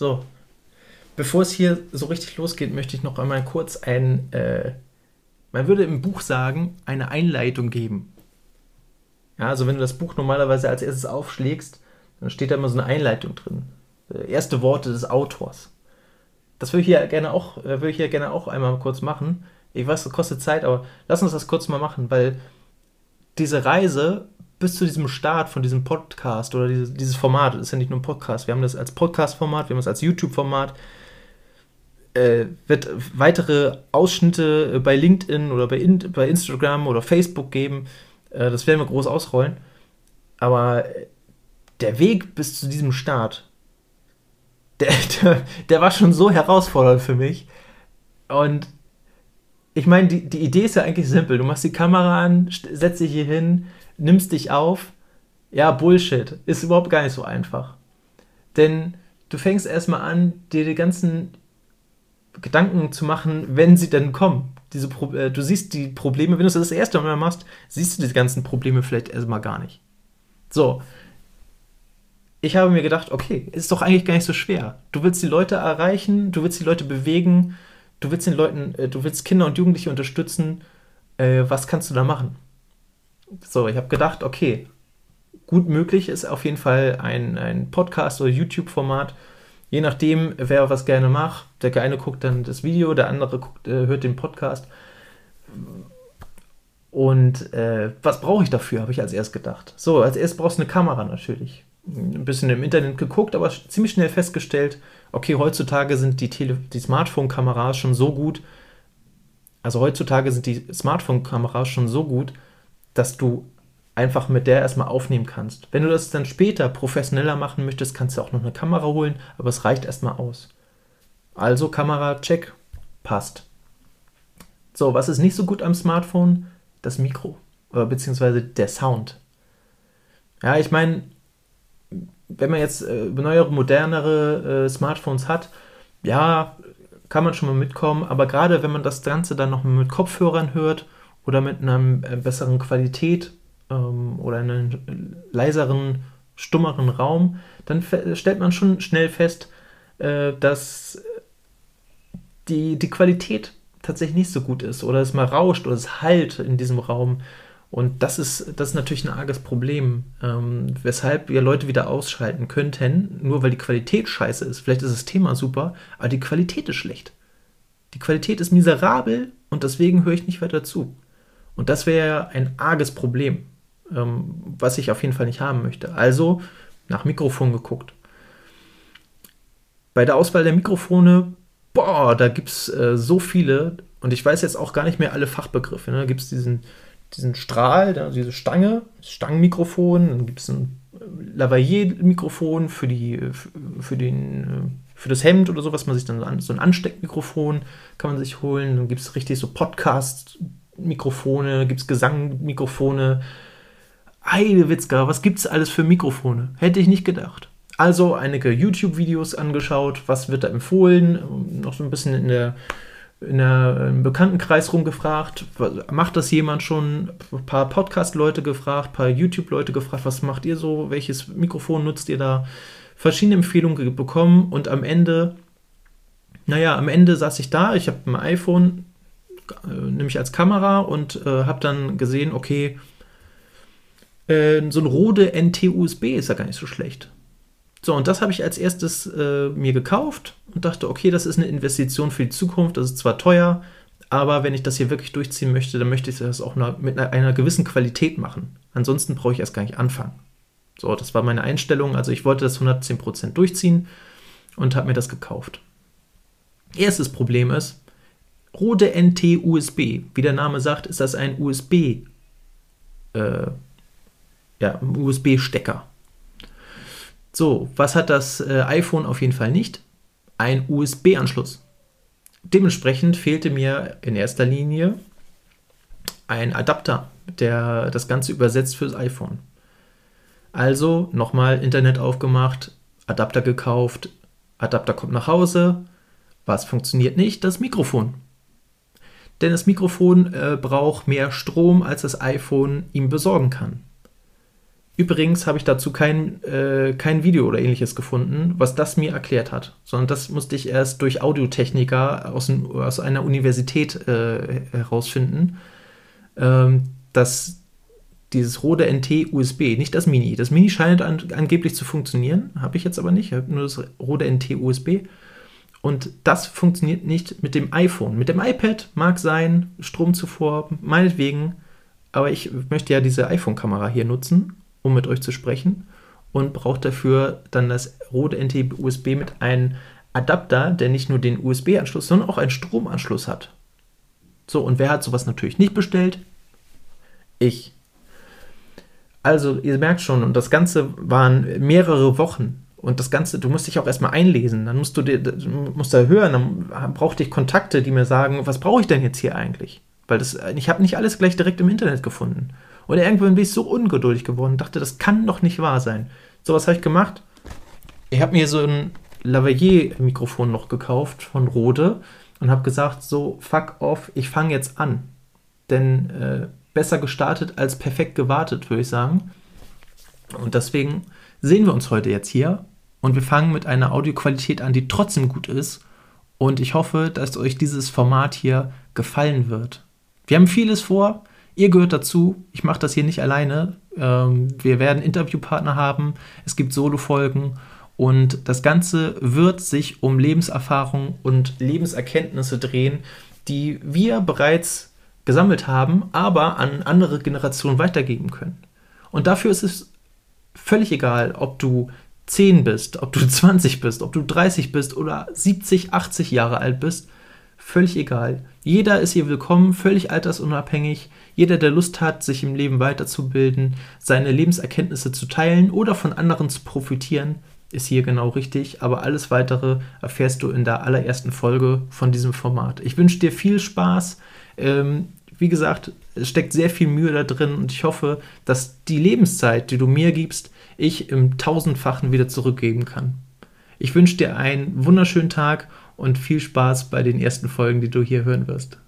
So. Bevor es hier so richtig losgeht, möchte ich noch einmal kurz ein, äh, man würde im Buch sagen, eine Einleitung geben. Ja, also wenn du das Buch normalerweise als erstes aufschlägst, dann steht da immer so eine Einleitung drin. Äh, erste Worte des Autors. Das würde ich hier gerne auch, äh, würde ich hier gerne auch einmal kurz machen. Ich weiß, das kostet Zeit, aber lass uns das kurz mal machen, weil diese Reise bis zu diesem Start von diesem Podcast oder dieses, dieses Format, das ist ja nicht nur ein Podcast, wir haben das als Podcast-Format, wir haben das als YouTube-Format, äh, wird weitere Ausschnitte äh, bei LinkedIn oder bei, in, bei Instagram oder Facebook geben. Äh, das werden wir groß ausrollen. Aber der Weg bis zu diesem Start, der, der, der war schon so herausfordernd für mich. Und ich meine, die, die Idee ist ja eigentlich simpel. Du machst die Kamera an, setzt dich hier hin, nimmst dich auf. Ja, Bullshit. Ist überhaupt gar nicht so einfach. Denn du fängst erstmal an, dir die ganzen Gedanken zu machen, wenn sie denn kommen. Diese Pro äh, du siehst die Probleme, wenn du es das erste Mal machst, siehst du die ganzen Probleme vielleicht erstmal gar nicht. So. Ich habe mir gedacht, okay, ist doch eigentlich gar nicht so schwer. Du willst die Leute erreichen, du willst die Leute bewegen, du willst den Leuten, äh, du willst Kinder und Jugendliche unterstützen. Äh, was kannst du da machen? So, ich habe gedacht, okay, gut möglich ist auf jeden Fall ein, ein Podcast oder YouTube-Format, je nachdem, wer was gerne macht. Der eine guckt dann das Video, der andere guckt, äh, hört den Podcast. Und äh, was brauche ich dafür, habe ich als erst gedacht. So, als erst brauchst du eine Kamera natürlich. Ein bisschen im Internet geguckt, aber ziemlich schnell festgestellt, okay, heutzutage sind die, die Smartphone-Kameras schon so gut, also heutzutage sind die Smartphone-Kameras schon so gut, dass du einfach mit der erstmal aufnehmen kannst. Wenn du das dann später professioneller machen möchtest, kannst du auch noch eine Kamera holen, aber es reicht erstmal aus. Also Kamera, check, passt. So, was ist nicht so gut am Smartphone? Das Mikro, äh, beziehungsweise der Sound. Ja, ich meine, wenn man jetzt äh, neuere, modernere äh, Smartphones hat, ja, kann man schon mal mitkommen, aber gerade wenn man das Ganze dann noch mit Kopfhörern hört oder mit einer äh, besseren Qualität, ähm, oder in einen leiseren, stummeren Raum, dann stellt man schon schnell fest, äh, dass die, die Qualität tatsächlich nicht so gut ist oder es mal rauscht oder es halt in diesem Raum. Und das ist, das ist natürlich ein arges Problem, ähm, weshalb wir Leute wieder ausschalten könnten, nur weil die Qualität scheiße ist. Vielleicht ist das Thema super, aber die Qualität ist schlecht. Die Qualität ist miserabel und deswegen höre ich nicht weiter zu. Und das wäre ein arges Problem ähm, was ich auf jeden Fall nicht haben möchte. Also nach Mikrofon geguckt. Bei der Auswahl der Mikrofone, boah, da gibt es äh, so viele und ich weiß jetzt auch gar nicht mehr alle Fachbegriffe. Ne? Da gibt es diesen, diesen Strahl, da, diese Stange, Stangenmikrofon, dann gibt es ein äh, Lavalier-Mikrofon für, für, äh, für das Hemd oder so, was man sich dann so, ein Ansteckmikrofon kann man sich holen. Dann gibt es richtig so Podcast-Mikrofone, gibt es Gesangmikrofone, Heidewitzka, was gibt's alles für Mikrofone? Hätte ich nicht gedacht. Also einige YouTube-Videos angeschaut, was wird da empfohlen, noch so ein bisschen in der, in der Bekanntenkreis rumgefragt, macht das jemand schon? Ein paar Podcast-Leute gefragt, ein paar YouTube-Leute gefragt, was macht ihr so, welches Mikrofon nutzt ihr da? Verschiedene Empfehlungen bekommen und am Ende, naja, am Ende saß ich da, ich habe ein iPhone, äh, nämlich als Kamera und äh, habe dann gesehen, okay, äh, so ein Rode NT-USB ist ja gar nicht so schlecht. So, und das habe ich als erstes äh, mir gekauft und dachte, okay, das ist eine Investition für die Zukunft, das ist zwar teuer, aber wenn ich das hier wirklich durchziehen möchte, dann möchte ich das auch mit einer, einer gewissen Qualität machen. Ansonsten brauche ich erst gar nicht anfangen. So, das war meine Einstellung. Also ich wollte das 110% durchziehen und habe mir das gekauft. Erstes Problem ist, Rode NT USB. Wie der Name sagt, ist das ein USB äh, ja, USB-Stecker. So, was hat das äh, iPhone auf jeden Fall nicht? Ein USB-Anschluss. Dementsprechend fehlte mir in erster Linie ein Adapter, der das Ganze übersetzt fürs iPhone. Also nochmal Internet aufgemacht, Adapter gekauft, Adapter kommt nach Hause. Was funktioniert nicht? Das Mikrofon. Denn das Mikrofon äh, braucht mehr Strom, als das iPhone ihm besorgen kann. Übrigens habe ich dazu kein, äh, kein Video oder ähnliches gefunden, was das mir erklärt hat, sondern das musste ich erst durch Audiotechniker aus, aus einer Universität äh, herausfinden, ähm, dass dieses Rode NT USB, nicht das Mini. Das Mini scheint an, angeblich zu funktionieren, habe ich jetzt aber nicht. Ich nur das Rode NT USB. Und das funktioniert nicht mit dem iPhone. Mit dem iPad mag sein, Stromzufuhr, meinetwegen. Aber ich möchte ja diese iPhone-Kamera hier nutzen um mit euch zu sprechen und braucht dafür dann das Rode NT USB mit einem Adapter, der nicht nur den USB-Anschluss, sondern auch einen Stromanschluss hat. So, und wer hat sowas natürlich nicht bestellt? Ich. Also, ihr merkt schon, und das Ganze waren mehrere Wochen. Und das Ganze, du musst dich auch erstmal einlesen. Dann musst du, dir, musst da hören, dann brauchte ich Kontakte, die mir sagen, was brauche ich denn jetzt hier eigentlich? Weil das, ich habe nicht alles gleich direkt im Internet gefunden. Und irgendwann bin ich so ungeduldig geworden, dachte, das kann doch nicht wahr sein. So was habe ich gemacht. Ich habe mir so ein Lavalier-Mikrofon noch gekauft von Rode und habe gesagt, so, fuck off, ich fange jetzt an. Denn äh, besser gestartet als perfekt gewartet, würde ich sagen. Und deswegen sehen wir uns heute jetzt hier und wir fangen mit einer Audioqualität an, die trotzdem gut ist. Und ich hoffe, dass euch dieses Format hier gefallen wird. Wir haben vieles vor. Ihr gehört dazu. Ich mache das hier nicht alleine. Ähm, wir werden Interviewpartner haben. Es gibt Solo-Folgen. Und das Ganze wird sich um Lebenserfahrung und Lebenserkenntnisse drehen, die wir bereits gesammelt haben, aber an andere Generationen weitergeben können. Und dafür ist es völlig egal, ob du 10 bist, ob du 20 bist, ob du 30 bist oder 70, 80 Jahre alt bist. Völlig egal. Jeder ist hier willkommen, völlig altersunabhängig. Jeder, der Lust hat, sich im Leben weiterzubilden, seine Lebenserkenntnisse zu teilen oder von anderen zu profitieren, ist hier genau richtig. Aber alles weitere erfährst du in der allerersten Folge von diesem Format. Ich wünsche dir viel Spaß. Ähm, wie gesagt, es steckt sehr viel Mühe da drin und ich hoffe, dass die Lebenszeit, die du mir gibst, ich im tausendfachen wieder zurückgeben kann. Ich wünsche dir einen wunderschönen Tag und viel Spaß bei den ersten Folgen, die du hier hören wirst.